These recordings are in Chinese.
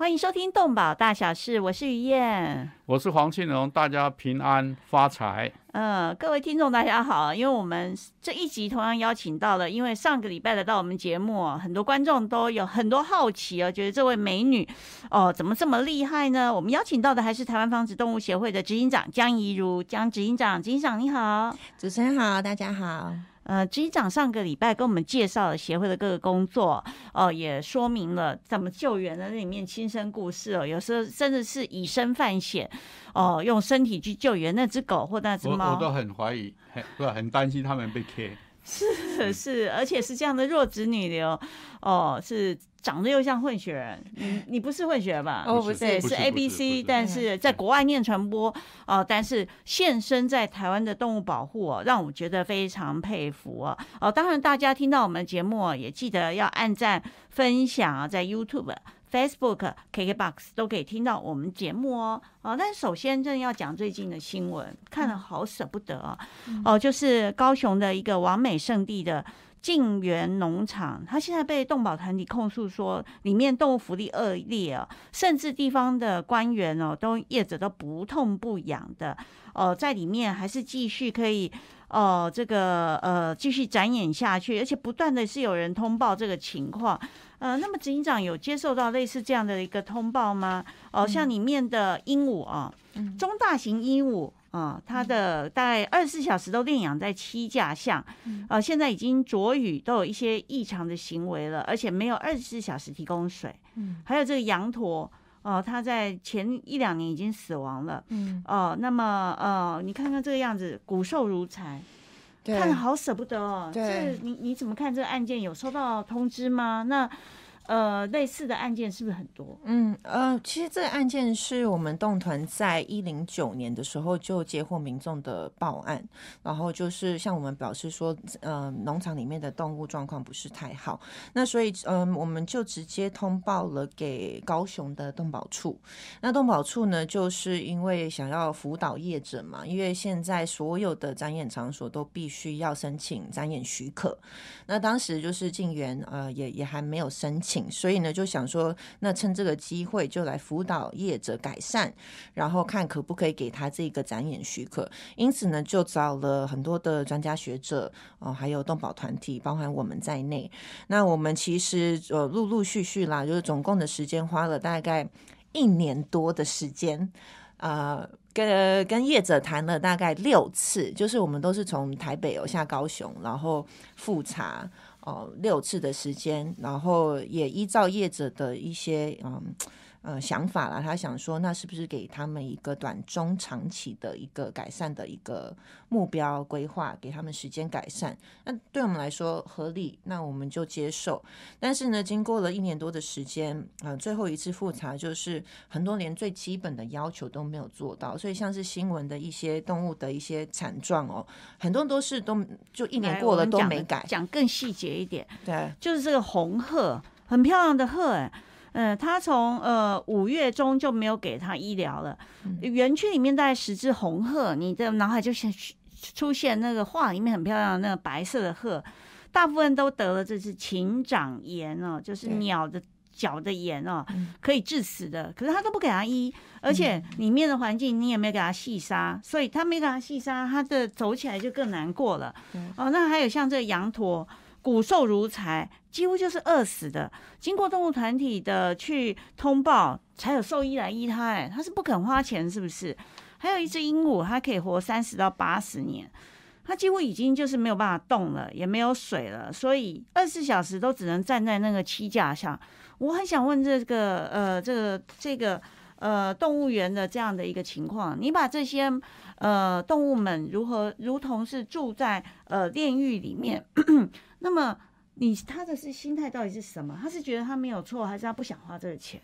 欢迎收听《动保大小事》，我是于燕，我是黄庆荣，大家平安发财。嗯，各位听众大家好，因为我们这一集同样邀请到了，因为上个礼拜来到我们节目，很多观众都有很多好奇哦，觉得这位美女哦怎么这么厉害呢？我们邀请到的还是台湾防止动物协会的执行长江怡如，江执行长，执行长你好，主持人好，大家好。呃，执行长上个礼拜跟我们介绍了协会的各个工作，哦，也说明了怎么救援的那里面亲身故事哦，有时候甚至是以身犯险，哦，用身体去救援那只狗或那只猫，我都很怀疑，很不很担心他们被 K。是是，而且是这样的弱子女流，哦，是长得又像混血人，你你不是混血吧？哦，不是，是 A B C，但是在国外念传播，哦，但是现身在台湾的动物保护哦，让我觉得非常佩服哦。哦，当然大家听到我们节目也记得要按赞分享啊，在 YouTube。Facebook、KKBox 都可以听到我们节目哦。哦，但首先真的要讲最近的新闻，看了好舍不得啊。哦，就是高雄的一个完美圣地的晋源农场，它现在被动保团体控诉说里面动物福利恶劣啊，甚至地方的官员哦，都业者都不痛不痒的哦，在里面还是继续可以哦，这个呃继续展演下去，而且不断的是有人通报这个情况。呃，那么执行长有接受到类似这样的一个通报吗？哦，像里面的鹦鹉啊，中大型鹦鹉啊，它的大概二十四小时都炼养在七架项，呃，现在已经着雨，都有一些异常的行为了，而且没有二十四小时提供水。嗯，还有这个羊驼，哦，它在前一两年已经死亡了。嗯，哦，那么呃，你看看这个样子，骨瘦如柴。看了好舍不得哦，这你你怎么看这个案件？有收到通知吗？那。呃，类似的案件是不是很多？嗯呃，其实这个案件是我们动团在一零九年的时候就接获民众的报案，然后就是向我们表示说，呃，农场里面的动物状况不是太好，那所以嗯，我们就直接通报了给高雄的动保处。那动保处呢，就是因为想要辅导业者嘛，因为现在所有的展演场所都必须要申请展演许可，那当时就是进园呃也也还没有申请。所以呢，就想说，那趁这个机会就来辅导业者改善，然后看可不可以给他这个展演许可。因此呢，就找了很多的专家学者，哦，还有动保团体，包含我们在内。那我们其实呃陆陆续续啦，就是总共的时间花了大概一年多的时间，呃，跟跟业者谈了大概六次，就是我们都是从台北有下高雄，然后复查。哦，六次的时间，然后也依照业者的一些嗯。呃，想法啦，他想说，那是不是给他们一个短中长期的一个改善的一个目标规划，给他们时间改善？那对我们来说合理，那我们就接受。但是呢，经过了一年多的时间，啊，最后一次复查就是很多连最基本的要求都没有做到，所以像是新闻的一些动物的一些惨状哦，很多都是都就一年过了都没改。讲更细节一点，对，就是这个红鹤，很漂亮的鹤，哎。嗯，他从呃五月中就没有给他医疗了。园区里面大概十只红鹤，你的脑海就现出现那个画里面很漂亮的那个白色的鹤，大部分都得了这是禽长炎哦，就是鸟的脚的炎哦，可以致死的。可是他都不给他医，而且里面的环境你也没给他细沙，所以他没给他细沙，他的走起来就更难过了。哦，那还有像这个羊驼。骨瘦如柴，几乎就是饿死的。经过动物团体的去通报，才有兽医来医它。哎，它是不肯花钱，是不是？还有一只鹦鹉，它可以活三十到八十年，它几乎已经就是没有办法动了，也没有水了，所以二十四小时都只能站在那个栖架上。我很想问这个呃，这个这个呃动物园的这样的一个情况，你把这些呃动物们如何如同是住在呃炼狱里面？那么，你他的是心态到底是什么？他是觉得他没有错，还是他不想花这个钱？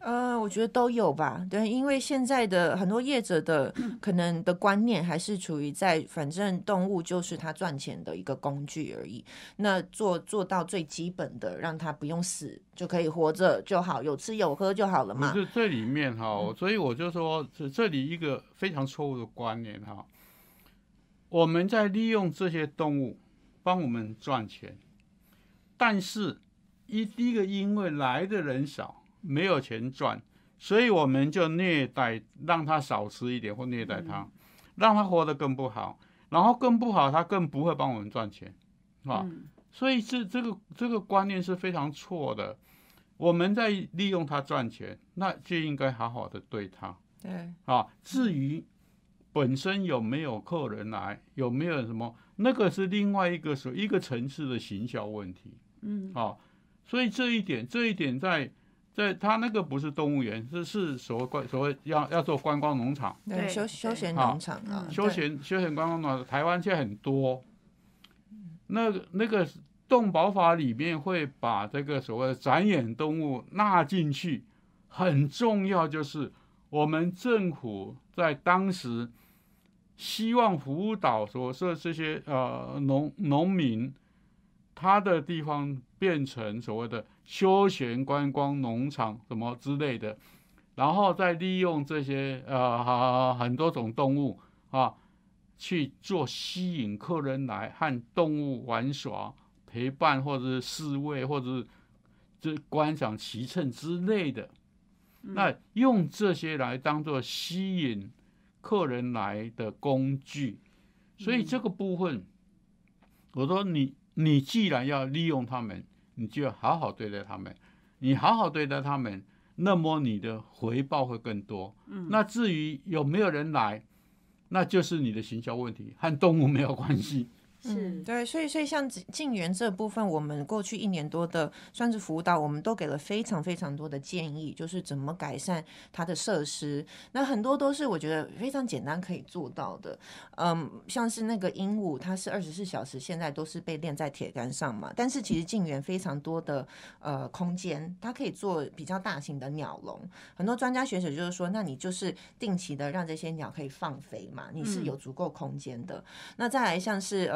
呃，我觉得都有吧，对，因为现在的很多业者的可能的观念还是处于在，反正动物就是他赚钱的一个工具而已。那做做到最基本的，让它不用死就可以活着就好，有吃有喝就好了嘛。不是这里面哈，所以我就说，这这里一个非常错误的观念哈，我们在利用这些动物帮我们赚钱，但是一第一个因为来的人少。没有钱赚，所以我们就虐待，让他少吃一点，或虐待他，让他活得更不好，然后更不好，他更不会帮我们赚钱，啊，所以这这个这个观念是非常错的。我们在利用他赚钱，那就应该好好的对他，对，啊，至于本身有没有客人来，有没有什么，那个是另外一个所一个层次的行销问题，嗯，啊，所以这一点，这一点在。对，他那个不是动物园，是是所谓观所谓要要做观光农场，对休休闲农场啊，休闲休闲观光农场，台湾现在很多。那个那个动保法里面会把这个所谓的展演动物纳进去，很重要就是我们政府在当时希望辅导所说这些呃农农民，他的地方变成所谓的。休闲观光农场什么之类的，然后再利用这些呃很多种动物啊，去做吸引客人来和动物玩耍、陪伴或者是侍卫或者是这观赏骑乘之类的，那用这些来当做吸引客人来的工具，所以这个部分，我说你你既然要利用他们。你就要好好对待他们，你好好对待他们，那么你的回报会更多。嗯，那至于有没有人来，那就是你的行销问题，和动物没有关系。是对，所以所以像进园这部分，我们过去一年多的算是辅导，我们都给了非常非常多的建议，就是怎么改善它的设施。那很多都是我觉得非常简单可以做到的。嗯，像是那个鹦鹉，它是二十四小时现在都是被链在铁杆上嘛，但是其实进园非常多的呃空间，它可以做比较大型的鸟笼。很多专家学者就是说，那你就是定期的让这些鸟可以放飞嘛，你是有足够空间的。那再来像是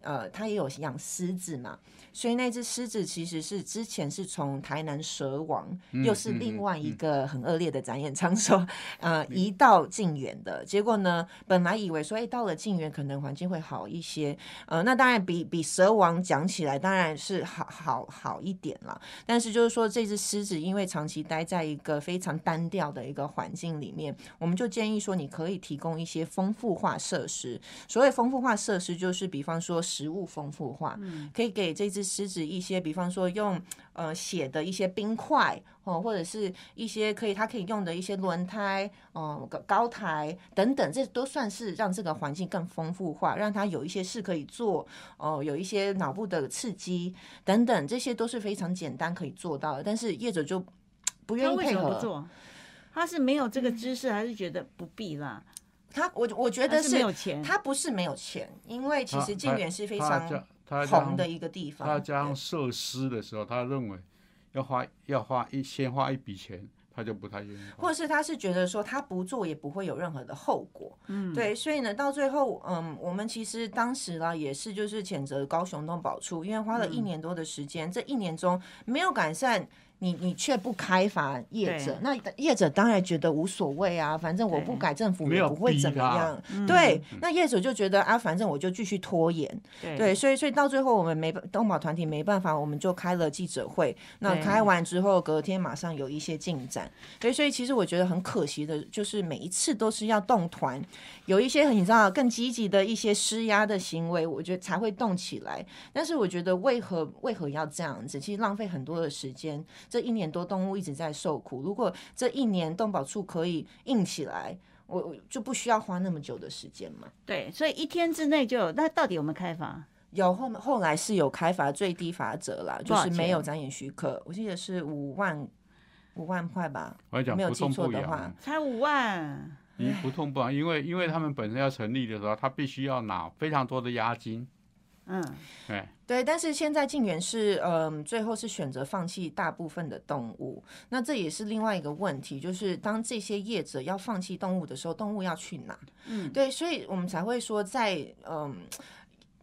呃。呃，他也有养狮子嘛，所以那只狮子其实是之前是从台南蛇王，又是另外一个很恶劣的展演场所，呃，移到靖远的。结果呢，本来以为说，哎，到了靖远可能环境会好一些，呃，那当然比比蛇王讲起来当然是好好好一点了。但是就是说，这只狮子因为长期待在一个非常单调的一个环境里面，我们就建议说，你可以提供一些丰富化设施。所谓丰富化设施，就是比方。方说食物丰富化，嗯可以给这只狮子一些，比方说用呃血的一些冰块哦，或者是一些可以它可以用的一些轮胎哦、高台等等，这都算是让这个环境更丰富化，让它有一些事可以做哦，有一些脑部的刺激等等，这些都是非常简单可以做到的。但是业者就不愿意配合，他是没有这个知识，还是觉得不必啦？他我我觉得是，他不是没有钱，因为其实靖远是非常红的一个地方。他加上设施的时候，他认为要花要花一先花一笔钱，他就不太愿意。或者是他是觉得说他不做也不会有任何的后果，嗯，对，所以呢，到最后，嗯，我们其实当时呢也是就是谴责高雄东宝处，因为花了一年多的时间，这一年中没有改善。你你却不开罚业者，那业者当然觉得无所谓啊，反正我不改，政府也不会怎么样。对，那业主就觉得啊，反正我就继续拖延。对，所以所以到最后我们没东宝团体没办法，我们就开了记者会。那开完之后，隔天马上有一些进展。对，所以其实我觉得很可惜的，就是每一次都是要动团，有一些很你知道更积极的一些施压的行为，我觉得才会动起来。但是我觉得为何为何要这样子？其实浪费很多的时间。这一年多，动物一直在受苦。如果这一年动保处可以硬起来，我我就不需要花那么久的时间嘛。对，所以一天之内就有。那到底有没有开罚？有后后来是有开罚最低罚则啦，就是没有展演许可。我记得是五万五万块吧。没有记错的话，才五万。你不痛不痒，因为因为他们本身要成立的时候，他必须要拿非常多的押金。嗯，哎，对，但是现在晋源是，嗯，最后是选择放弃大部分的动物，那这也是另外一个问题，就是当这些业者要放弃动物的时候，动物要去哪？嗯，对，所以我们才会说在，嗯，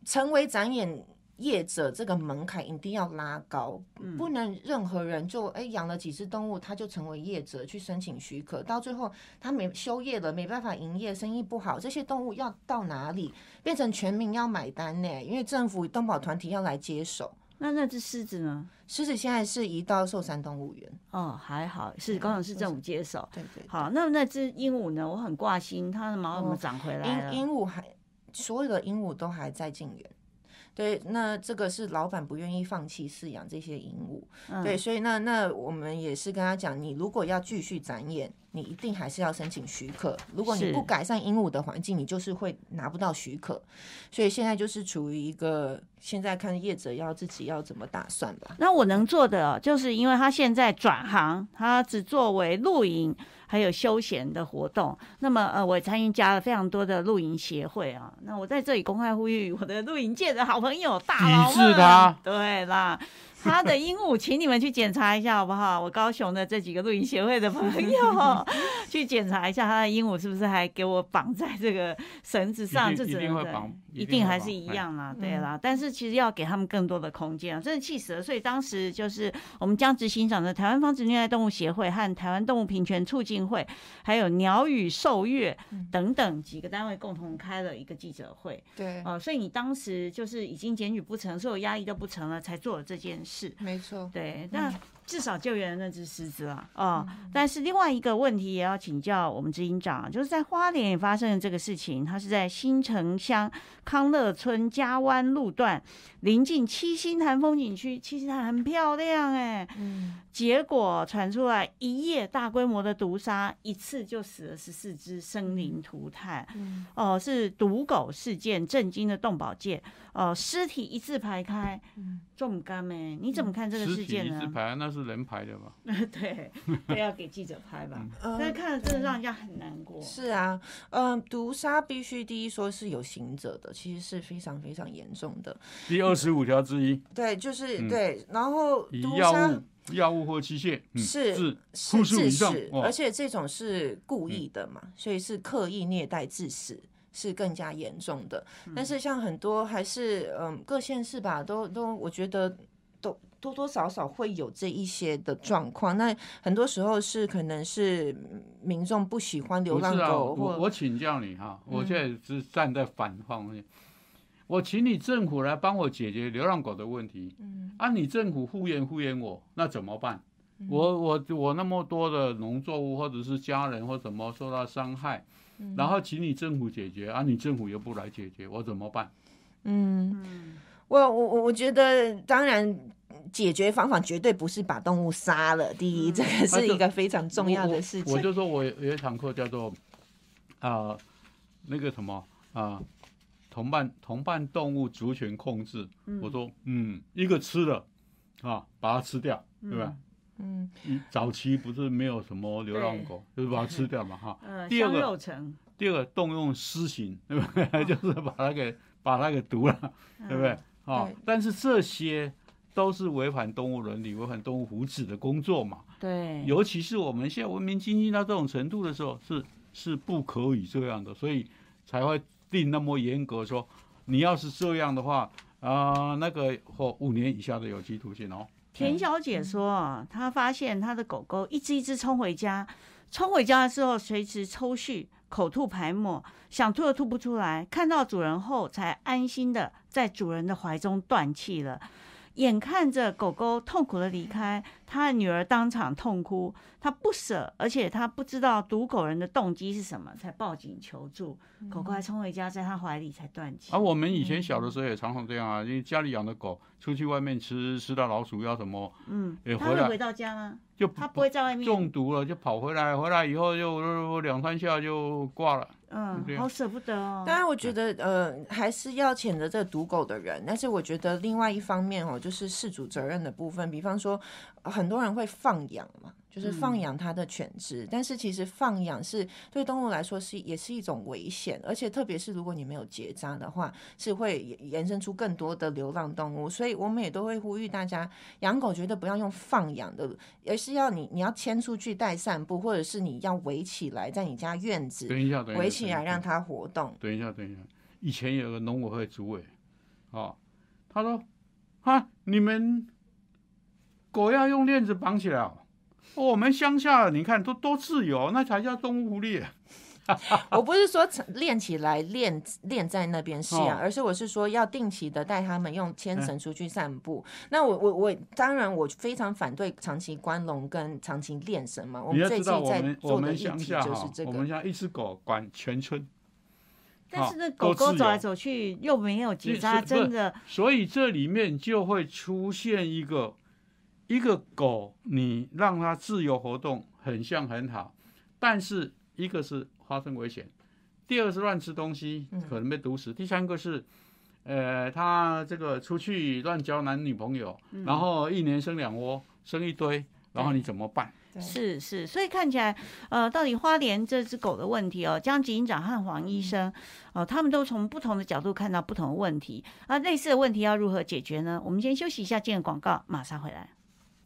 成为展演。业者这个门槛一定要拉高，不能任何人就哎养了几只动物，他就成为业者去申请许可，到最后他没休业了，没办法营业，生意不好，这些动物要到哪里？变成全民要买单呢？因为政府动保团体要来接手。那那只狮子呢？狮子现在是移到寿山动物园。哦，还好是高雄市政府接手。对对。好，那那只鹦鹉呢？我很挂心，它的毛怎么长回来鹦鹦鹉还所有的鹦鹉都还在进园。对，那这个是老板不愿意放弃饲养这些鹦鹉，对，所以那那我们也是跟他讲，你如果要继续展演，你一定还是要申请许可。如果你不改善鹦鹉的环境，你就是会拿不到许可。所以现在就是处于一个，现在看业者要自己要怎么打算吧。那我能做的，就是因为他现在转行，他只作为露营。还有休闲的活动，那么呃，我参与加了非常多的露营协会啊。那我在这里公开呼吁我的露营界的好朋友大佬们，对啦。他的鹦鹉，请你们去检查一下好不好？我高雄的这几个露营协会的朋友去检查一下，他的鹦鹉是不是还给我绑在这个绳子上？这一定会绑，一定还是一样啦，对啦。但是其实要给他们更多的空间啊，真的气死了。所以当时就是我们将执行长的台湾防止虐待动物协会和台湾动物平权促进会，还有鸟语兽乐等等几个单位共同开了一个记者会。对，哦，所以你当时就是已经检举不成，所有压力都不成了，才做了这件事。是，没错，对，那至少救援了那只狮子了哦。但是另外一个问题也要请教我们执行长，就是在花莲也发生了这个事情，它是在新城乡康乐村加湾路段，临近七星潭风景区，七星潭很漂亮哎，嗯，结果传出来一夜大规模的毒杀，一次就死了十四只生灵涂炭，哦，是毒狗事件，震惊的动保界。哦，尸体一字排开，重干没？你怎么看这个事件呢？一字排，那是人拍的吧？对，都要给记者拍吧。但是看了真的让人家很难过。是啊，嗯，毒杀必须第一说是有行者的，其实是非常非常严重的。第二十五条之一。对，就是对，然后毒杀、药物或器械是致是致死，而且这种是故意的嘛，所以是刻意虐待致死。是更加严重的，但是像很多还是嗯各县市吧，都都我觉得都多多少少会有这一些的状况。那很多时候是可能是民众不喜欢流浪狗。我我请教你哈，我现在是站在反方面，我请你政府来帮我解决流浪狗的问题。嗯，啊，你政府敷衍敷衍我，那怎么办？我我我那么多的农作物或者是家人或怎么受到伤害？然后请你政府解决啊，你政府又不来解决，我怎么办？嗯，我我我我觉得，当然解决方法绝对不是把动物杀了。第一，这个是一个非常重要的事情。我就说我有一堂课叫做啊那个什么啊同伴同伴动物族群控制。我说嗯，一个吃的啊，把它吃掉，对吧？嗯，早期不是没有什么流浪狗，就是把它吃掉嘛，哈。嗯 第二个，第二个动用私刑，对不对？就是把它给把它给毒了，对不对？啊，但是这些都是违反动物伦理、违反动物福祉的工作嘛。对，尤其是我们现在文明经济到这种程度的时候，是是不可以这样的，所以才会定那么严格，说你要是这样的话，啊，那个或五年以下的有期徒刑哦。田小姐说：“她发现她的狗狗一只一只冲回家，冲回家的时候随时抽搐、口吐白沫，想吐又吐不出来。看到主人后，才安心的在主人的怀中断气了。眼看着狗狗痛苦的离开，她的女儿当场痛哭。他不舍，而且他不知道毒狗人的动机是什么，才报警求助。狗狗还冲回家，在他怀里才断气。而我们以前小的时候也常常这样啊，因为家里养的狗。”出去外面吃吃到老鼠药什么？嗯，他会回到家吗？就他不会在外面中毒了，就跑回来，回来以后就两三下就挂了。嗯，好舍不得哦。当然，我觉得呃还是要谴责这毒狗的人，但是我觉得另外一方面哦，就是事主责任的部分，比方说很多人会放养嘛。就是放养它的犬只，但是其实放养是对动物来说是也是一种危险，而且特别是如果你没有结扎的话，是会延伸出更多的流浪动物。所以我们也都会呼吁大家，养狗绝对不要用放养的，而是要你你要牵出去带散步，或者是你要围起来在你家院子等一下，等一下，围起来让它活动。等一下，等一下，以前有个农委会主委，啊，他说，啊，你们狗要用链子绑起来哦，我们乡下你看都多自由，那才叫动物福利。我不是说练起来练练在那边饲养，哦而是我是说要定期的带他们用牵嗯绳出去散步。那我我我当然我非常反对长期关笼跟长期练绳嘛。我们最你要知道，近在我们我做的乡题就是，这个。我们家一只狗管全村，但是那狗狗走来走去又没有结扎，真的所以这里面就会出现一个一个狗，你让它自由活动，很像很好，但是一个是发生危险，第二个是乱吃东西，可能被毒死，第三个是。呃，它这个出去乱交男女朋友，然后一年生两窝，生一堆，然后你怎么办？是是，所以看起来，呃，到底花莲这只狗的问题哦，江执行长和黄医生，哦，他们都从不同的角度看到不同的问题。啊，类似的问题要如何解决呢？我们先休息一下，进个广告，马上回来。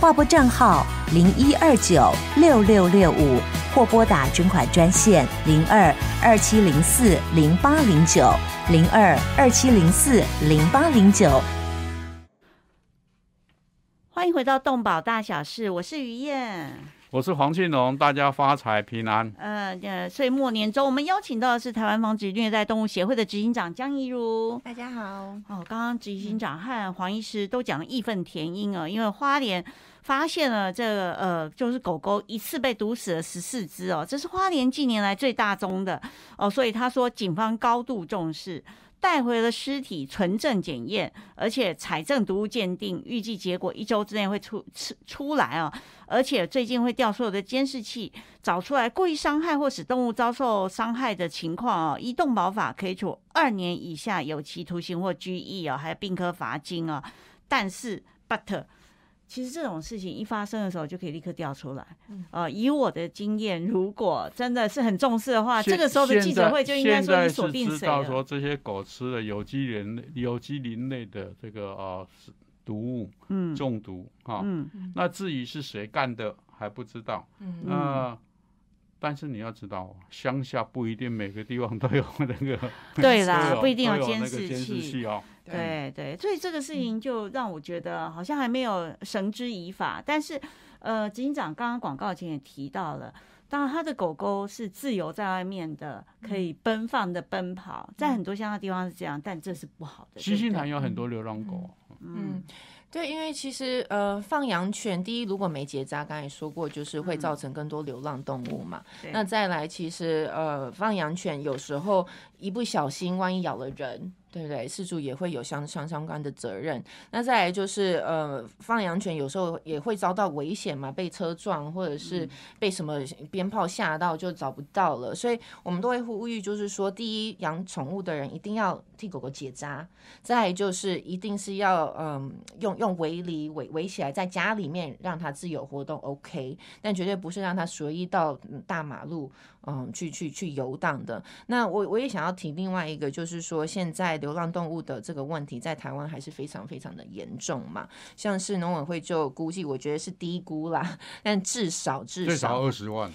划拨账号零一二九六六六五，或拨打捐款专线零二二七零四零八零九零二二七零四零八零九。欢迎回到动保大小事，我是于燕。我是黄庆荣，大家发财平安。呃呃，岁末年终，我们邀请到的是台湾防止虐待动物协会的执行长江怡如。大家好，哦，刚刚执行长和黄医师都讲了义愤填膺啊，因为花莲发现了这个呃，就是狗狗一次被毒死了十四只哦，这是花莲近年来最大宗的哦，所以他说警方高度重视。带回了尸体纯正检验，而且采证毒物鉴定，预计结果一周之内会出出出来哦。而且最近会调所有的监视器，找出来故意伤害或使动物遭受伤害的情况哦。依动保法可以处二年以下有期徒刑或拘役哦，还有并科罚金哦。但是，but 其实这种事情一发生的时候就可以立刻调出来。呃，以我的经验，如果真的是很重视的话，现这个时候的记者会就应该说你锁定谁知。道说这些狗吃了有机磷类有机磷类的这个呃毒物嗯中毒啊、嗯那至于是谁干的还不知道。嗯那、但是你要知道，乡下不一定每个地方都有那个 对啦，不一定都有监视器。器哦。对对，所以这个事情就让我觉得好像还没有绳之以法。但是，呃，执行长刚刚广告前也提到了，当然他的狗狗是自由在外面的，可以奔放的奔跑，在很多乡下地方是这样，但这是不好的。西新对不对潭有很多流浪狗，嗯，对，因为其实呃，放养犬第一如果没结扎，刚才也说过，就是会造成更多流浪动物嘛。对那再来，其实呃，放养犬有时候一不小心，万一咬了人。对不对？事主也会有相相相关的责任。那再来就是，呃，放养犬有时候也会遭到危险嘛，被车撞，或者是被什么鞭炮吓到就找不到了。所以我们都会呼吁，就是说，第一，养宠物的人一定要替狗狗结扎；再来就是一定是要，嗯，用用围篱围围起来，在家里面让它自由活动，OK，但绝对不是让它随意到嗯大马路，嗯，去去去游荡的。那我我也想要提另外一个，就是说现在流浪动物的这个问题在台湾还是非常非常的严重嘛。像是农委会就估计，我觉得是低估啦，但至少至少二十万。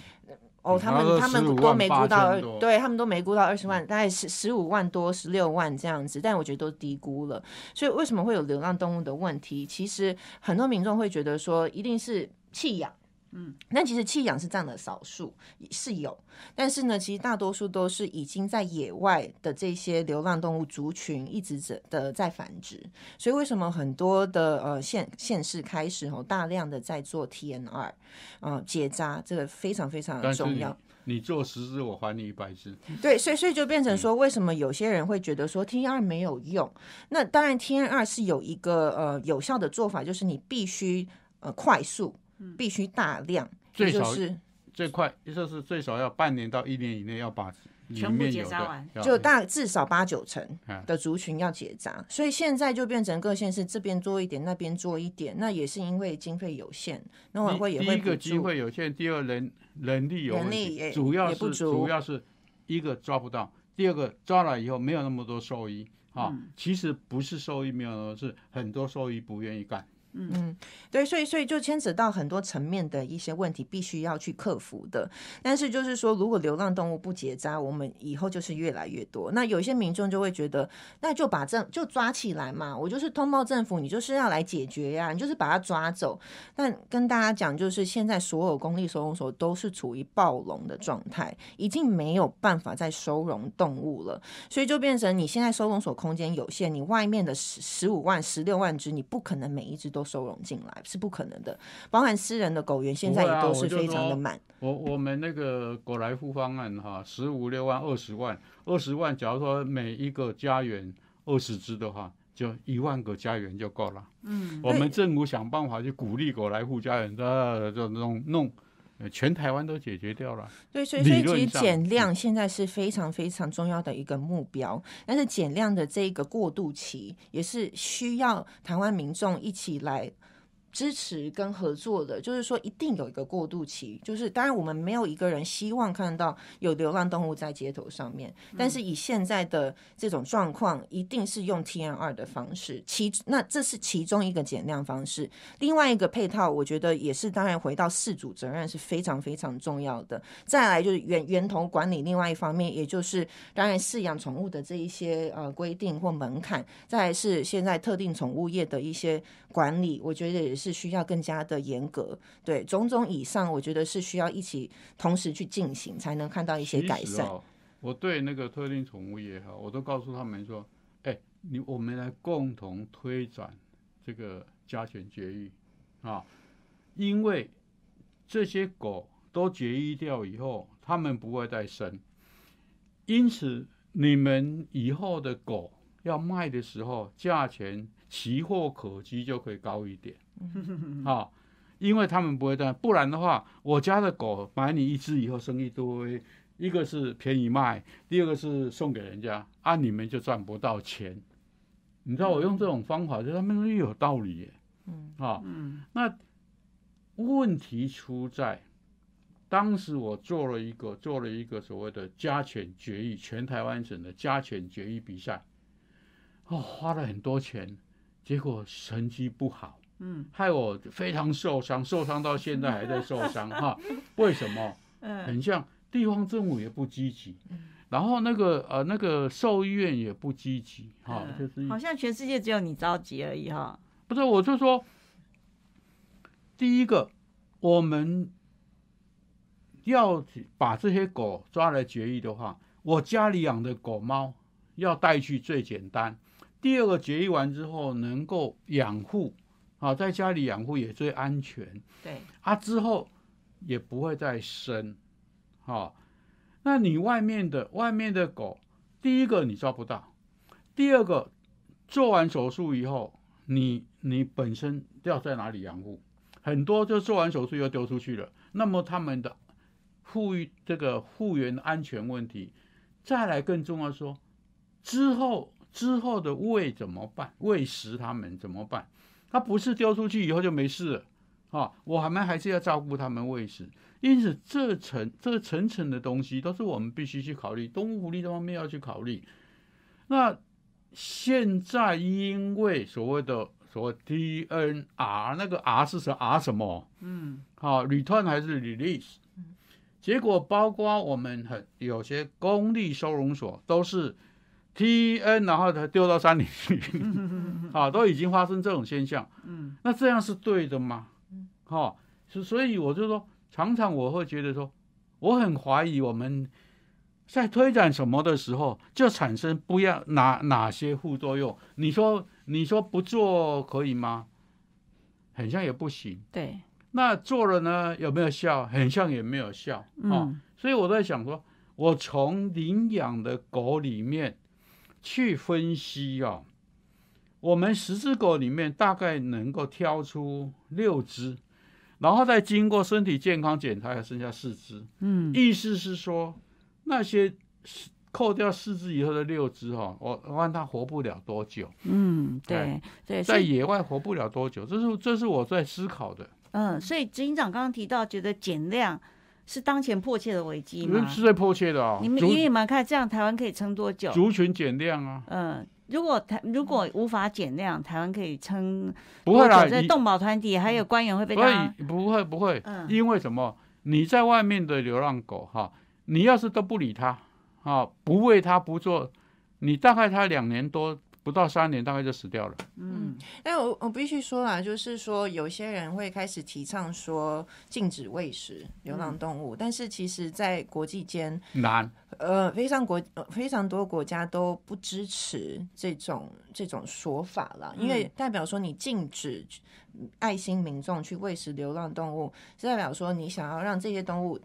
哦，他们他们都没估到万二8000多，对他们都没估到二十万，大概是十五万多、十六万这样子，但我觉得都低估了。所以为什么会有流浪动物的问题？其实很多民众会觉得说，一定是弃养。嗯，那其实弃养是占了少数，是有，但是呢，其实大多数都是已经在野外的这些流浪动物族群一直在的在繁殖，所以为什么很多的呃县县市开始哦大量的在做 TNR，嗯、结扎，这个非常非常的重要。你做十只，我还你一百只。对，所以所以就变成说，为什么有些人会觉得说 T N 二没有用？那当然 T N 二是有一个呃有效的做法，就是你必须呃快速，必须大量，也最少就是最快就是最少要半年到一年以内要把里全部面有的结扎完就大至少八九成啊的族群要结扎，所以现在就变成各县市这边做一点，那边做一点，那也是因为经费有限，农委会也第一个。机会有限，第二人人力有问题人力主要是也不足主要是一个抓不到，第二个抓了以后没有那么多兽医啊。嗯其实不是兽医没有那么多，是很多兽医不愿意干。嗯，对，所以所以就牵扯到很多层面的一些问题，必须要去克服的。但是就是说，如果流浪动物不结扎，我们以后就是越来越多。那有些民众就会觉得，那就把政就抓起来嘛，我就是通报政府，你就是要来解决呀、你就是把它抓走。但跟大家讲，就是现在所有公立收容所都是处于暴笼的状态，已经没有办法再收容动物了，所以就变成你现在收容所空间有限，你外面的十十五万、十六万只，你不可能每一只都收容进来，是不可能的。包含私人的狗园，现在也都是非常的说满。我我们那个狗来户方案哈，十五六万、二十万、二十万，假如说每一个家园二十只的话，就一万个家园就够了。嗯，我们政府想办法去鼓励狗来户家园的就弄弄，呃全台湾都解决掉了。对，所以所以其实减量现在是非常非常重要的一个目标，但是减量的这个过渡期也是需要台湾民众一起来。支持跟合作的，就是说一定有一个过渡期，就是当然我们没有一个人希望看到有流浪动物在街头上面，但是以现在的这种状况，一定是用 TNR 的方式，其那这是其中一个减量方式，另外一个配套，我觉得也是当然回到事主责任是非常非常重要的。再来就是源源头管理，另外一方面也就是当然饲养宠物的这一些呃规定或门槛，再来是现在特定宠物业的一些管理，我觉得也是需要更加的严格。对，种种以上，我觉得是需要一起同时去进行，才能看到一些改善。哦，我对那个特定宠物也好，我都告诉他们说，哎，你我们来共同推展这个家犬绝育啊，因为这些狗都绝育掉以后，它们不会再生，因此你们以后的狗要卖的时候，价钱奇货可居就可以高一点啊。因为他们不会这样，不然的话，我家的狗买你一只以后生一堆，一个是便宜卖，第二个是送给人家，啊，你们就赚不到钱。你知道我用这种方法，就他们说有道理耶，嗯，啊，嗯，那问题出在，当时我做了一个做了一个所谓的加权决议，全台湾省的加权决议比赛，哦，花了很多钱，结果成绩不好。嗯，害我非常受伤，受伤到现在还在受伤 哈。为什么？嗯很像地方政府也不积极，然后那个呃那个兽医院也不积极哈，嗯就是好像全世界只有你着急而已哈。不是我就说，第一个我们要把这些狗抓来绝育的话，我家里养的狗猫要带去最简单。第二个绝育完之后能够养护。啊，在家里养护也最安全对，啊，之后也不会再生，好、那你外面的外面的狗，第一个你抓不到，第二个做完手术以后，你你本身要在哪里养护？很多就做完手术又丢出去了，那么他们的护育这个护员安全问题，再来更重要说，之后之后的喂怎么办？喂食他们怎么办？它不是丢出去以后就没事了啊！我还们还是要照顾他们喂食，因此这层这层层的东西都是我们必须去考虑，动物福利这方面要去考虑。那现在因为所谓的所谓 DNR 那个 R 是什 R 什么？嗯，好，return 还是 release？结果包括我们很有些公立收容所都是 T N，然后它丢到山里去，啊，都已经发生这种现象。嗯，那这样是对的吗？哈、所所以我就说，常常我会觉得说，我很怀疑我们在推展什么的时候，就产生不要哪哪些副作用。你说你说不做可以吗？很像也不行。对，那做了呢，有没有效？很像也没有效啊、嗯所以我在想说，我从领养的狗里面去分析啊，我们十只狗里面大概能够挑出六只，然后再经过身体健康检查，还剩下四只。嗯意思是说，那些扣掉四只以后的六只哈、我我看它活不了多久，嗯，对哎对，在野外活不了多久，这是这是我在思考的。嗯，所以执行长刚刚提到，觉得减量是当前迫切的危机吗？是最迫切的啊、你们你们看，这样台湾可以撑多久？族群减量啊，嗯，如果台如果无法减量，台湾可以撑不会啦，你多久这动保团体还有官员会被不会不会不会，嗯因为什么？你在外面的流浪狗哈，你要是都不理它啊，不喂它不做，你大概它两年多不到三年，大概就死掉了。嗯但我我必须说啦，就是说有些人会开始提倡说禁止喂食流浪动物，但是其实，在国际间，难，呃，非常国呃非常多国家都不支持这种这种说法啦，因为代表说你禁止爱心民众去喂食流浪动物，是代表说你想要让这些动物。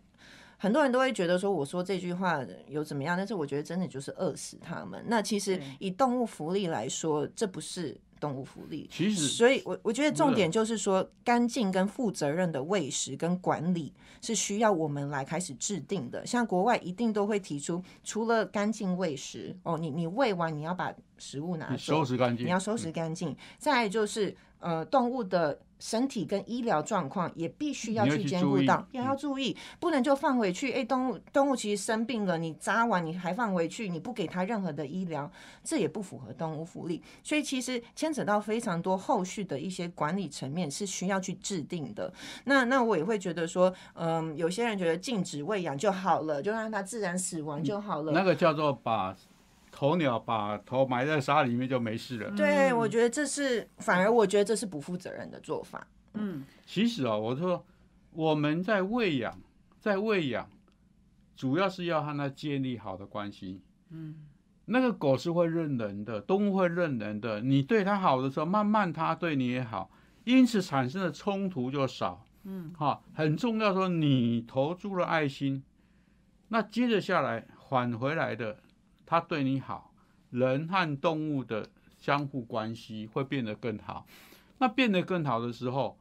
很多人都会觉得说，我说这句话有怎么样？但是我觉得真的就是饿死他们。那其实以动物福利来说，这不是动物福利，其实所以我我觉得重点就是说，干净跟负责任的喂食跟管理是需要我们来开始制定的。像国外一定都会提出，除了干净喂食哦，你你喂完你要把食物拿走收，拾干净，你要收拾干净。再来就是呃，动物的身体跟医疗状况也必须要去兼顾到，也嗯要注意，不能就放回去。哎，动物动物其实生病了，你扎完你还放回去，你不给它任何的医疗，这也不符合动物福利。所以其实牵扯到非常多后续的一些管理层面是需要去制定的。那那我也会觉得说，嗯，有些人觉得禁止喂养就好了，就让它自然死亡就好了。那个叫做把鸵鸟把头埋在沙里面就没事了。对，我觉得这是反而我觉得这是不负责任的做法。嗯其实啊，我说我们在喂养，在喂养，主要是要和它建立好的关系。嗯那个狗是会认人的，动物会认人的。你对它好的时候，慢慢它对你也好，因此产生的冲突就少。嗯，哈，很重要。说你投注了爱心，那接着下来返回来的，它对你好，人和动物的相互关系会变得更好。那变得更好的时候，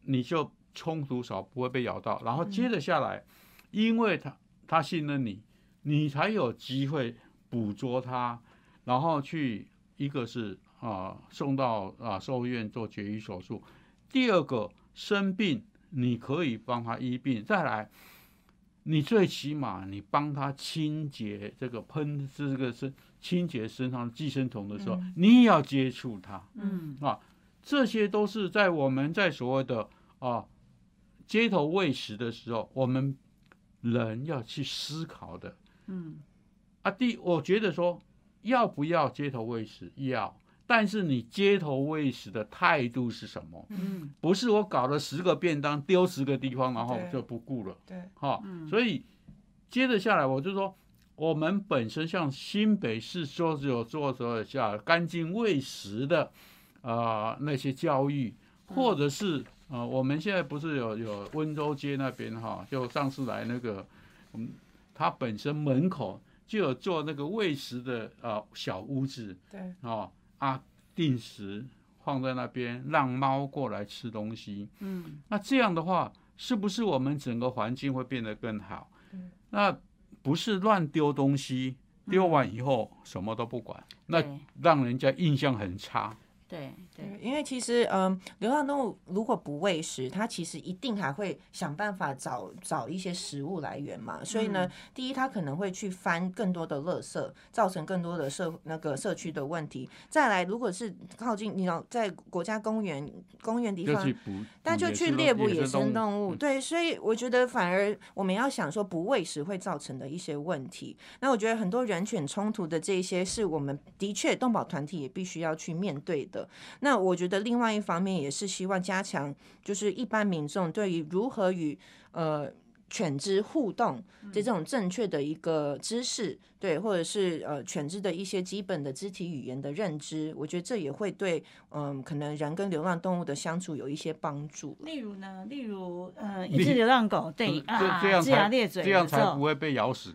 你就冲突少，不会被咬到。然后接着下来，因为它它信任你，你才有机会捕捉它，然后去一个是啊送到啊兽医院做绝育手术，第二个生病你可以帮他医病，再来。你最起码你帮他清洁这个喷这个是清洁身上的寄生虫的时候，你也要接触它。嗯。啊这些都是在我们在所谓的啊街头喂食的时候，我们人要去思考的。嗯。啊。第，我觉得说要不要街头喂食？要，但是你街头喂食的态度是什么？嗯。不是我搞了十个便当丢十个地方，然后就不顾了。对，哈、嗯。所以接着下来，我就说，我们本身像新北市说是有做着下干净喂食的，呃，那些教育，或者是呃，我们现在不是有有温州街那边哈，就上次来那个，嗯，它本身门口就有做那个喂食的呃小屋子，对，哦啊，定时放在那边，让猫过来吃东西。嗯那这样的话，是不是我们整个环境会变得更好？嗯那不是乱丢东西，丢完以后什么都不管，那让人家印象很差。对因为其实，嗯，流浪动物如果不喂食，它其实一定还会想办法找找一些食物来源嘛。所以呢，第一，它可能会去翻更多的垃圾，造成更多的社那个社区的问题。再来，如果是靠近你要在国家公园公园地方，那就去猎捕野生动物。对，所以我觉得反而我们要想说不喂食会造成的一些问题。那我觉得很多人犬冲突的这些，是我们的确动保团体也必须要去面对的。那我觉得另外一方面也是希望加强，就是一般民众对于如何与呃犬只互动这种正确的一个知识，对，或者是呃犬只的一些基本的肢体语言的认知，我觉得这也会对嗯可能人跟流浪动物的相处有一些帮助。例如呢，例如呃一只流浪狗对啊龇牙咧嘴，这样才不会被咬死。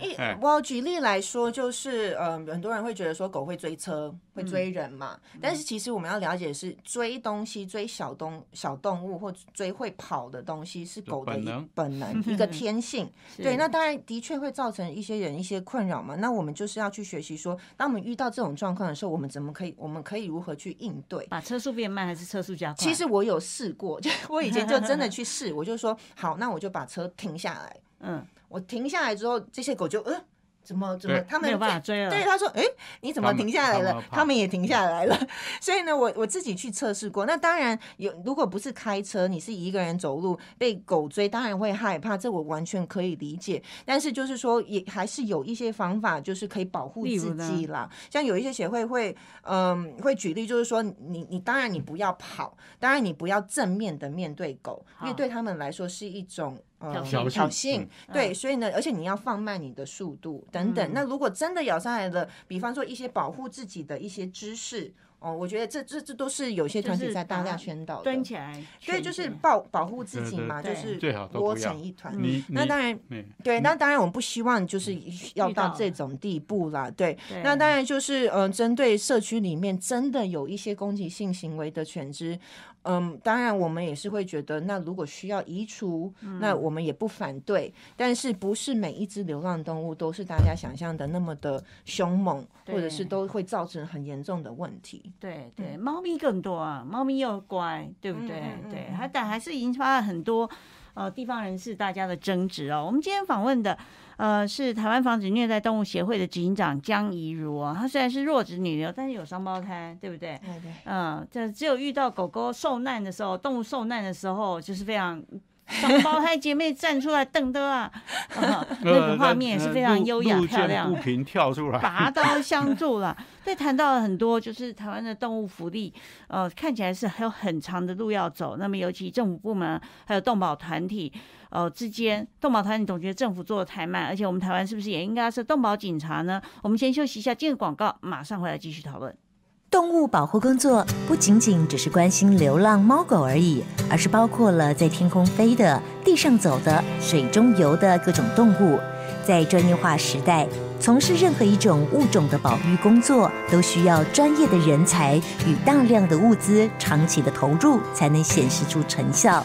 一我举例来说，就是呃，很多人会觉得说狗会追车、会追人嘛，但是其实我们要了解是追东西、追小动小动物或追会跑的东西是狗的本能 一个天性。对，那当然的确会造成一些人一些困扰嘛。那我们就是要去学习说，当我们遇到这种状况的时候，我们怎么可以，我们可以如何去应对？把车速变慢还是车速加快？其实我有试过，就我以前就真的去试，我就说好，那我就把车停下来，嗯。我停下来之后，这些狗就呃，怎么怎么，他们没有办法追了。对，他说，哎，你怎么停下来了？他们也停下来了。所以呢，我我自己去测试过。那当然有，如果不是开车，你是一个人走路被狗追，当然会害怕，这我完全可以理解。但是就是说，也还是有一些方法，就是可以保护自己啦。像有一些协会会，嗯，会举例，就是说，你你当然你不要跑，当然你不要正面的面对狗，因为对他们来说是一种。挑挑衅，对，所以呢，而且你要放慢你的速度等等。那如果真的咬上来了，比方说一些保护自己的一些知识哦，我觉得这这这都是有些团体在大量宣导的。蹲起来，对，就是保保护自己嘛，就是窝成一团。那当然，对，那当然我们不希望就是要到这种地步啦。对，那当然就是嗯，针对社区里面真的有一些攻击性行为的犬只。嗯，当然我们也是会觉得，那如果需要移除，那我们也不反对。但是不是每一只流浪动物都是大家想象的那么的凶猛，或者是都会造成很严重的问题？对对，猫咪更多啊，猫咪又乖，对不对？对，还但还是引发了很多呃地方人士大家的争执哦。我们今天访问的。呃，是台湾防止虐待动物协会的警长江怡如啊，她虽然是弱智女流，但是有双胞胎，对不对？对对。嗯，这只有遇到狗狗受难的时候，动物受难的时候，就是非常。双胞胎姐妹站出来瞪的啊，那个画面也是非常优雅漂亮。不平跳出来，拔刀相助了。对，谈到了很多，就是台湾的动物福利，呃，看起来是还有很长的路要走。那么，尤其政府部门还有动保团体，呃，之间，动保团你总觉得政府做的太慢，而且我们台湾是不是也应该是动保警察呢？我们先休息一下，进个广告，马上回来继续讨论。动物保护工作不仅仅只是关心流浪猫狗而已，而是包括了在天空飞的、地上走的、水中游的各种动物。在专业化时代，从事任何一种物种的保育工作，都需要专业的人才与大量的物资，长期的投入才能显示出成效。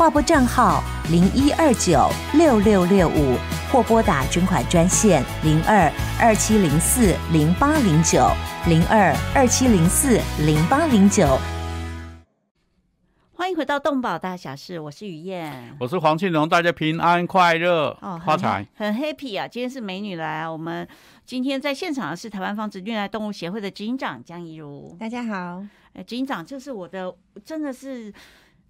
划拨账号零一二九六六六五，或拨打捐款专线零二二七零四零八零九零二二七零四零八零九。欢迎回到动保大小事，我是雨燕，我是黄庆荣，大家平安快乐，发财，很 happy 啊！今天是美女来啊，我们今天在现场的是台湾防止虐待动物协会的警长江怡如，大家好，哎，警长，这是我的，真的是。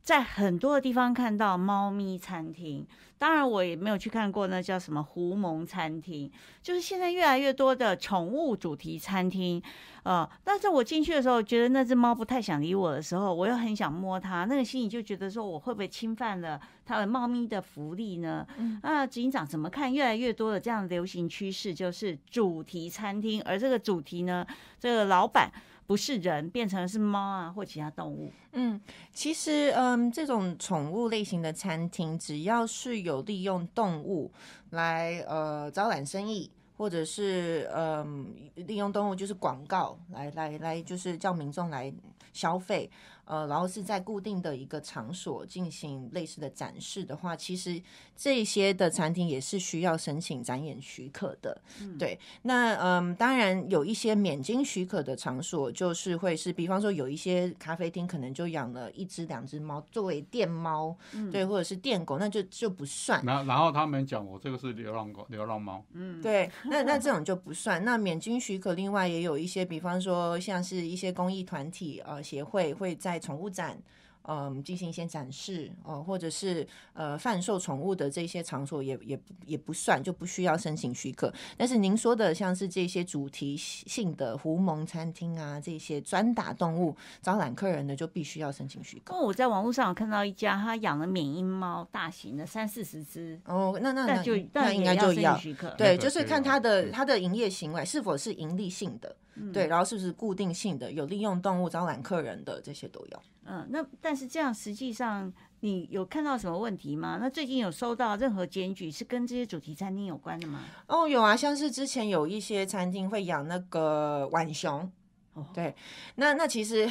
在很多的地方看到猫咪餐厅，当然我也没有去看过那叫什么狐獴餐厅，就是现在越来越多的宠物主题餐厅，呃，但是我进去的时候，觉得那只猫不太想理我的时候，我又很想摸它，那个心里就觉得说，我会不会侵犯了它的猫咪的福利呢？那警长怎么看越来越多的这样流行趋势，就是主题餐厅，而这个主题呢，这个老板。不是人，变成是猫啊或其他动物？嗯，其实嗯，这种宠物类型的餐厅，只要是有利用动物来呃招揽生意。或者是嗯，利用动物就是广告来来来，就是叫民众来消费。呃，然后是在固定的一个场所进行类似的展示的话，其实这些的餐厅也是需要申请展演许可的。对，那嗯，当然有一些免经许可的场所，就是会是，比方说有一些咖啡厅可能就养了一只两只猫作为店猫，对，或者是店狗，那就就不算。然然后他们讲我这个是流浪狗、流浪猫，嗯，对，那那这种就不算。那免经许可，另外也有一些，比方说像是一些公益团体呃协会会在。宠物展，嗯，进行一些展示哦，或者是呃贩售宠物的这些场所，也也也不算，就不需要申请许可。但是您说的像是这些主题性的狐蒙餐厅啊，这些专打动物招揽客人的，就必须要申请许可。我在网络上有看到一家，他养了缅因猫，大型的三四十只哦，那那那就那应该就要许可。对，就是看他的他的营业行为是否是盈利性的。对，然后是不是固定性的，有利用动物招揽客人的这些都有。嗯，那但是这样实际上你有看到什么问题吗？那最近有收到任何检举是跟这些主题餐厅有关的吗？哦，有啊，像是之前有一些餐厅会养那个浣熊。哦，对，那那其实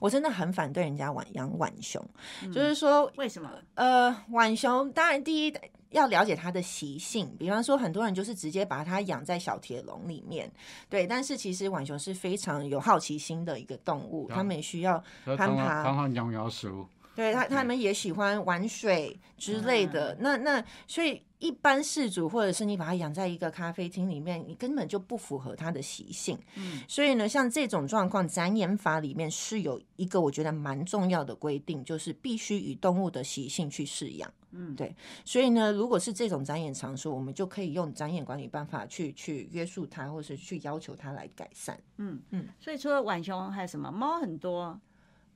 我真的很反对人家养养浣熊，就是说为什么？呃，浣熊当然第一。要了解它的习性，比方说很多人就是直接把它养在小铁笼里面，对。但是其实浣熊是非常有好奇心的一个动物，它们也需要攀爬、常常咬咬鼠。对他他们也喜欢玩水之类的。那那所以。一般事主或者是你把它养在一个咖啡厅里面，你根本就不符合它的习性。嗯，所以呢，像这种状况，展演法里面是有一个我觉得蛮重要的规定，就是必须与动物的习性去饲养。嗯，对。所以呢，如果是这种展演场所，我们就可以用展演管理办法去去约束它，或是去要求它来改善。嗯嗯。所以除了浣熊还有什么？猫很多。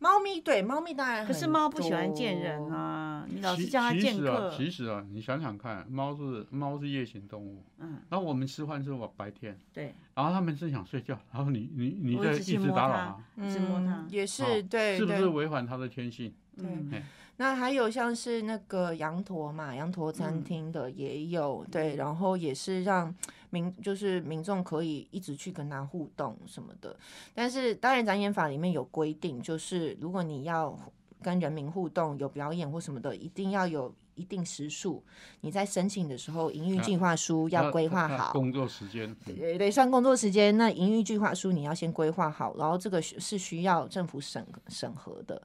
猫咪对猫咪当然，可是猫不喜欢见人啊！你老是叫它见客。其实啊，你想想看，猫是猫是夜行动物。嗯。然后我们吃饭是白天。对。然后它们是想睡觉，然后你你你在一直打扰它，一直摸它，也是对。是不是违反它的天性？对。那还有像是那个羊驼嘛，羊驼餐厅的也有对，然后也是让。民就是民众可以一直去跟他互动什么的，但是当然展演法里面有规定，就是如果你要跟人民互动，有表演或什么的，一定要有一定时数。你在申请的时候，营运计划书要规划好工作时间，对对，算工作时间。那营运计划书你要先规划好，然后这个是需要政府审审核的，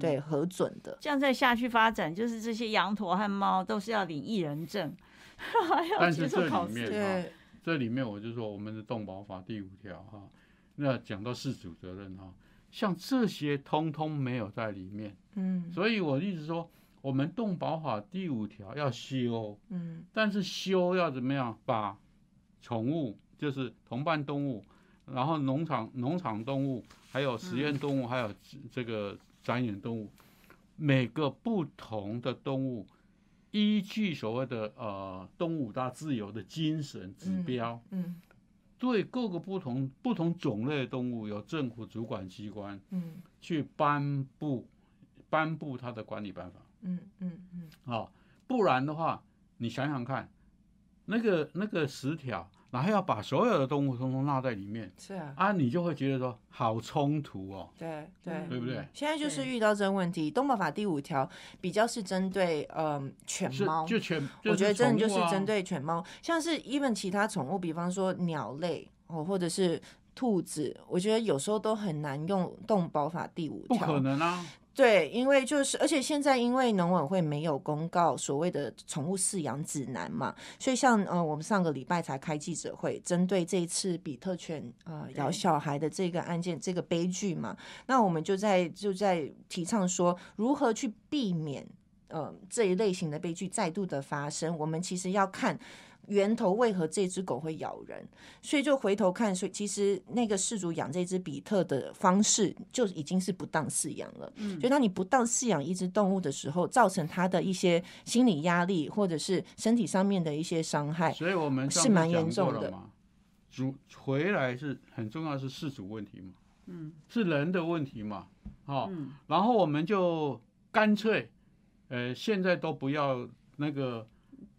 对核准的。这样再下去发展，就是这些羊驼和猫都是要领艺人证，还要接受考试。这里面我就说，我们的动保法第五条哈，那讲到事主责任哈，像这些通通没有在里面，嗯，所以我一直说，我们动保法第五条要修，嗯，但是修要怎么样？把宠物就是同伴动物，然后农场农场动物，还有实验动物，还有这个展演动物，每个不同的动物。依据所谓的呃东五大自由的精神指标，嗯，对各个不同不同种类的动物，由政府主管机关，嗯，去颁布颁布它的管理办法，嗯嗯嗯，好，不然的话，你想想看，那个那个十条。然后要把所有的动物通通纳在里面，是啊，啊，你就会觉得说好冲突哦，对对，对不对？现在就是遇到这个问题，《动保法》第五条比较是针对嗯犬猫，就犬，我觉得真的就是针对犬猫，像是 even 其他宠物，比方说鸟类哦，或者是兔子，我觉得有时候都很难用《动保法》第五条，不可能啊。对，因为就是，而且现在因为农委会没有公告所谓的宠物饲养指南嘛，所以像呃，我们上个礼拜才开记者会，针对这一次比特犬呃咬小孩的这个案件，这个悲剧嘛，那我们就在就在提倡说，如何去避免呃这一类型的悲剧再度的发生，我们其实要看。源头为何这只狗会咬人？所以就回头看，所以其实那个事主养这只比特的方式就已经是不当饲养了。嗯，就当你不当饲养一只动物的时候，造成它的一些心理压力或者是身体上面的一些伤害，所以我们是蛮严重的。主回来是很重要，是事主问题嘛？嗯是人的问题嘛，哦，嗯然后我们就干脆，呃，现在都不要那个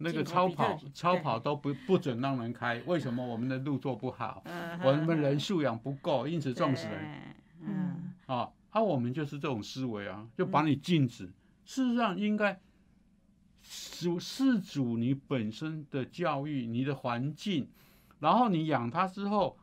那个超跑超跑都不不准让人开，为什么我们的路做不好？嗯我们人素养不够，因此撞死人嗯啊！啊，我们就是这种思维啊，就把你禁止。事实上，应该主事主你本身的教育、你的环境，然后你养它之后，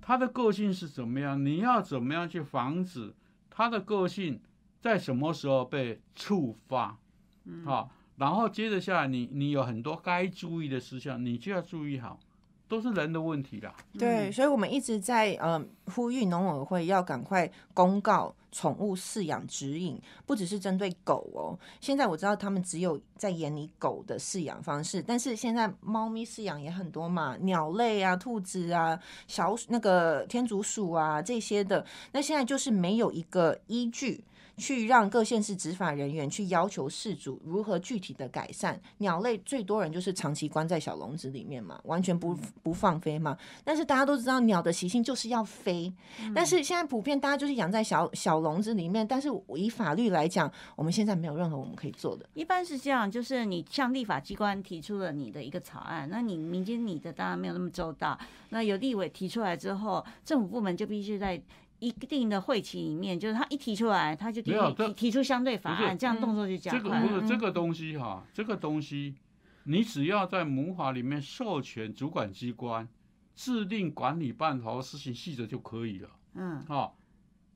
它的个性是怎么样？你要怎么样去防止它的个性在什么时候被触发？嗯啊，然后接着下来你，你有很多该注意的事项，你就要注意好，都是人的问题啦。对，所以我们一直在呃呼吁农委会要赶快公告宠物饲养指引，不只是针对狗哦。现在我知道他们只有在研拟狗的饲养方式，但是现在猫咪饲养也很多嘛，鸟类啊、兔子啊、小那个天竺鼠啊这些的。那现在就是没有一个依据。去让各县市执法人员去要求事主如何具体的改善鸟类，最多人就是长期关在小笼子里面嘛，完全不不放飞嘛。但是大家都知道鸟的习性就是要飞，但是现在普遍大家就是养在小小笼子里面，但是以法律来讲，我们现在没有任何我们可以做的。一般是这样，就是你向立法机关提出了你的一个草案，那你民间你的当然没有那么周到，那有立委提出来之后，政府部门就必须在。一定的会期里面，就是他一提出来，他就提提提出相对法案，这样动作就加这个。不是这个东西哈，这个东西，你只要在母法里面授权主管机关制定管理办法和施行细则就可以了。嗯啊，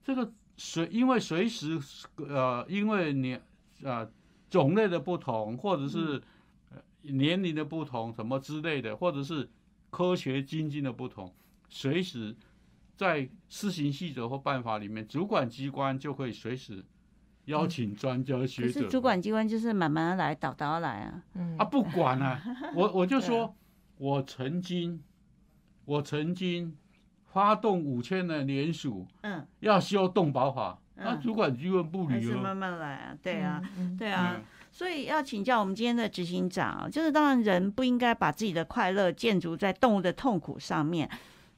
这个随因为随时呃，因为你呃种类的不同，或者是呃年龄的不同，什么之类的，或者是科学精进的不同，随时在施行细则或办法里面，主管机关就可以随时邀请专家可学者。是主管机关就是慢慢来，倒倒来啊。嗯啊，不管啊，我我就说，我曾经我曾经发动五千人联署，嗯，要修动保法，那嗯主管机关不理还是慢。慢来啊。对啊，嗯，对啊。嗯所以要请教我们今天的执行长，就是当然人不应该把自己的快乐建筑在动物的痛苦上面，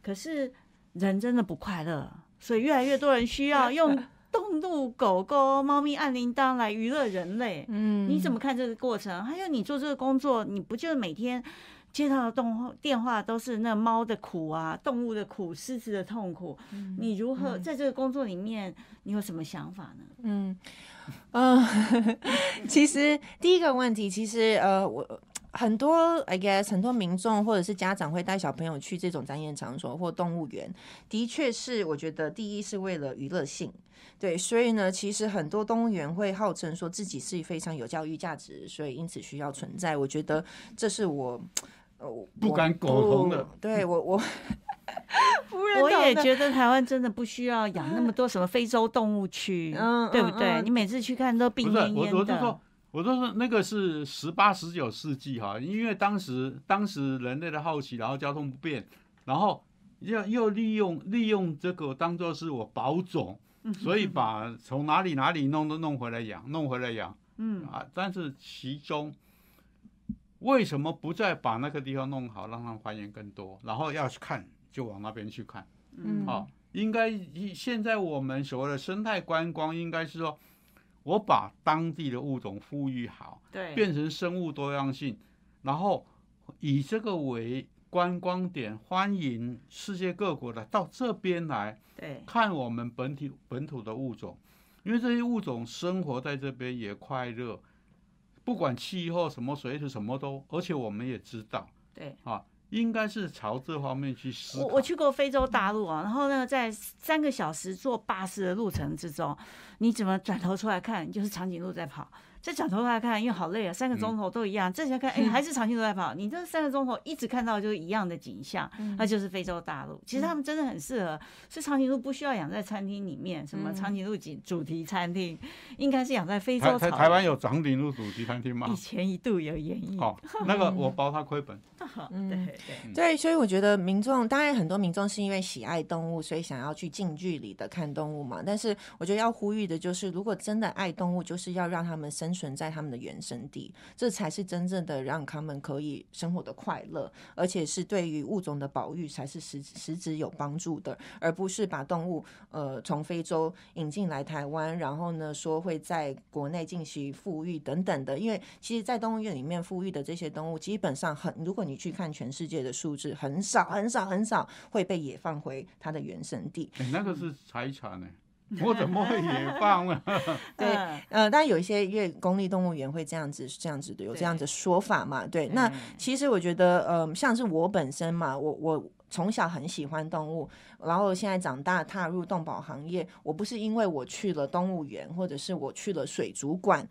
可是人真的不快乐，所以越来越多人需要 用动物、狗狗、猫咪按铃铛来娱乐人类。嗯你怎么看这个过程？还有你做这个工作，你不就是每天接到的动电话都是那猫的苦啊，动物的苦，狮子的痛苦？你如何在这个工作里面，你有什么想法呢？嗯嗯，其实第一个问题，其实呃，我很多 I guess 很多民众或者是家长会带小朋友去这种展演场所或动物园，的确是我觉得第一是为了娱乐性。对，所以呢，其实很多动物园会号称说自己是非常有教育价值，所以因此需要存在。我觉得这是我不敢我苟同的不对我我不我也觉得台湾真的不需要养那么多什么非洲动物区，嗯对不对？嗯嗯你每次去看都病恹恹的我我就说。，我都说那个是十八、十九世纪哈，因为当时当时人类的好奇，然后交通不便，然后又又利用利用这个当做是我保种，所以把从哪里哪里弄都弄回来养，弄回来养嗯，啊。但是其中为什么不再把那个地方弄好，让它还原更多，然后要去看就往那边去看？嗯好、应该现在我们所谓的生态观光，应该是说，我把当地的物种富裕好，对，变成生物多样性，然后以这个为观光点，欢迎世界各国的到这边来对，看我们本体本土的物种，因为这些物种生活在这边也快乐，不管气候什么水土什么都，而且我们也知道对。啊，应该是朝这方面去思。我我去过非洲大陆啊，然后呢，在三个小时坐巴士的路程之中，你怎么转头出来看，就是长颈鹿在跑；再转头出来看，因为好累啊，三个钟头都一样。再想看，哎，还是长颈鹿在跑。你这三个钟头一直看到就是一样的景象，那就是非洲大陆。其实他们真的很适合，是长颈鹿不需要养在餐厅里面，什么长颈鹿主主题餐厅，应该是养在非洲草原。台台台湾有长颈鹿主题餐厅吗以？前一度有演绎，哦，那个 我包他亏本。对对。对，所以我觉得民众当然很多民众是因为喜爱动物，所以想要去近距离的看动物嘛。但是我觉得要呼吁的就是，如果真的爱动物，就是要让他们身存在他们的原生地，这才是真正的让他们可以生活的快乐，而且是对于物种的保育才是实实质有帮助的，而不是把动物呃从非洲引进来台湾，然后呢说会在国内进行富裕等等的。因为其实，在动物园里面富裕的这些动物，基本上很，如果你去看全世界的数字，很少很少很少会被野放回它的原生地。哎那个是财产呢，我怎么会野放了？对嗯呃，当然有一些因为公立动物园会这样子这样子的有这样的说法嘛，对。那其实我觉得，呃，像是我本身嘛，我我从小很喜欢动物，然后现在长大踏入动保行业，我不是因为我去了动物园或者是我去了水族馆，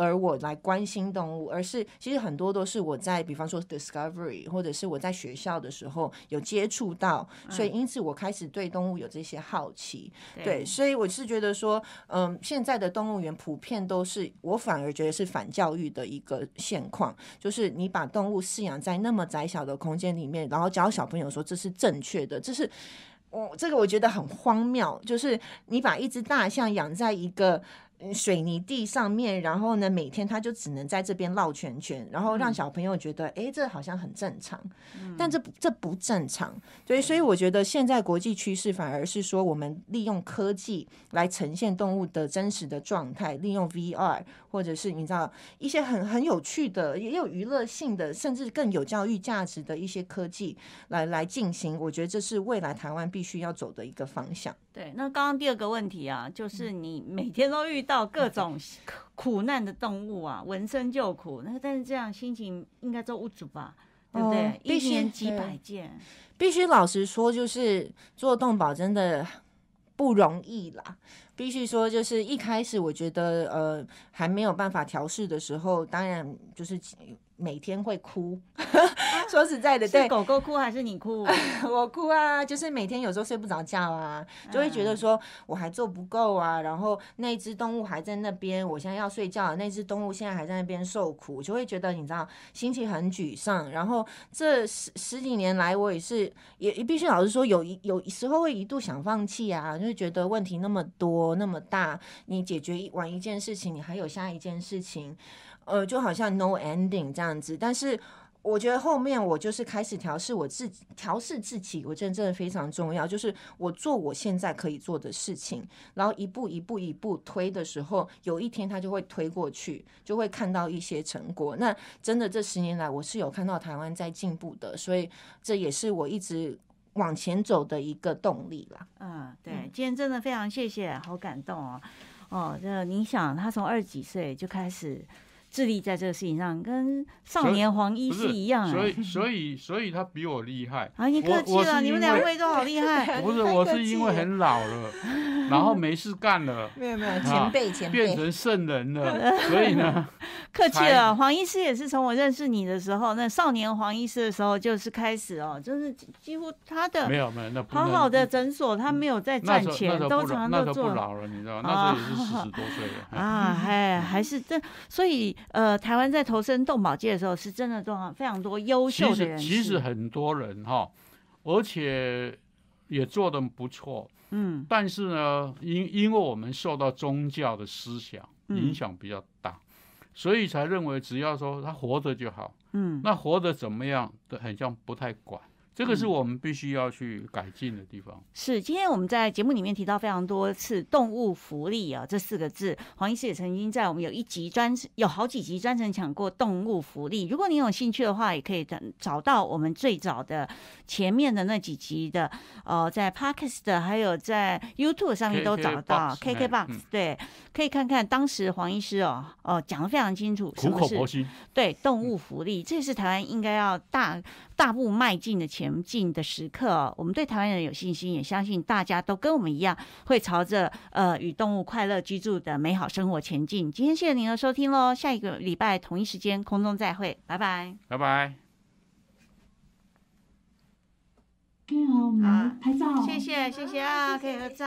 而我来关心动物，而是其实很多都是我在比方说 Discovery 或者是我在学校的时候有接触到，所以因此我开始对动物有这些好奇。对，所以我是觉得说，嗯，现在的动物园普遍都是，我反而觉得是反教育的一个现况，就是你把动物饲养在那么窄小的空间里面，然后教小朋友说这是正确的，这是。我这个我觉得很荒谬，就是你把一只大象养在一个嗯水泥地上面，然后呢，每天他就只能在这边绕圈圈，然后让小朋友觉得，哎、这好像很正常，但这不这不正常。对，所以我觉得现在国际趋势反而是说，我们利用科技来呈现动物的真实的状态，利用 VR 或者是你知道一些很很有趣的，也有娱乐性的，甚至更有教育价值的一些科技来来进行。我觉得这是未来台湾必须要走的一个方向。对，那刚刚第二个问题啊，就是你每天都遇到各种苦难的动物啊，闻声就苦，那但是这样心情应该都无主吧，对不对？哦必须一年几百件，必须老实说，就是做动保真的不容易啦。必须说，就是一开始我觉得呃还没有办法调试的时候，当然就是每天会哭。说实在的，对是狗狗哭还是你哭？我哭啊，就是每天有时候睡不着觉啊，就会觉得说我还做不够啊，然后那只动物还在那边，我现在要睡觉了，那只动物现在还在那边受苦，就会觉得你知道心情很沮丧。然后这十十几年来，我也是也也必须老实说，有一有时候会一度想放弃啊，就觉得问题那么多那么大，你解决完一件事情，你还有下一件事情，呃，就好像 no ending 这样子，但是。我觉得后面我就是开始调试我自己，调试自己，我觉得真的非常重要。就是我做我现在可以做的事情，然后一步一步一步推的时候，有一天他就会推过去，就会看到一些成果。那真的这十年来，我是有看到台湾在进步的，所以这也是我一直往前走的一个动力啦。嗯，对，今天真的非常谢谢，好感动哦。哦，这你想，他从二十几岁就开始致力在这个事情上，跟少年黄一是一样、啊所以所以所以他比我厉害。啊，你客气了，你们两位都好厉害。不是，我是因为很老了，然后没事干了，没有没有，啊前辈前辈，变成圣人了，所以呢，客气了，黄医师也是从我认识你的时候，那少年黄医师的时候就是开始哦，就是几几乎他的没有没有，那好好的诊所，他没有在赚钱，都常常都做。老了，你知道，那时候也是四十多岁了。哎 啊，还还是这，所以呃，台湾在投身动保界的时候，是真的多非常多优秀的人。其实很多人哈，而且也做的不错，嗯但是呢，因因为我们受到宗教的思想嗯影响比较大，所以才认为只要说他活着就好，嗯，那活着怎么样都很像不太管，这个是嗯我们必须要去改进的地方。是，今天我们在节目里面提到非常多次“动物福利”啊这四个字，黄医师也曾经在我们有一集专有好几集专程讲过动物福利。如果你有兴趣的话，也可以等找到我们最早的前面的那几集的，呃，在 Podcast 的还有在 YouTube 上面都找到 KKBOX KKBox，、嗯对，可以看看当时黄医师哦哦讲的非常清楚，什苦么是口婆心，对动物福利，这是台湾应该要大大步迈进的前进的时刻哦。我们对台湾人有信心，也相信大家都跟我们一样，会朝着呃与动物快乐居住的美好生活前进。今天谢谢您的收听喽，下一个礼拜同一时间空中再会，拜拜。拜拜。你好，我们拍照。谢谢谢谢啊，可以合照。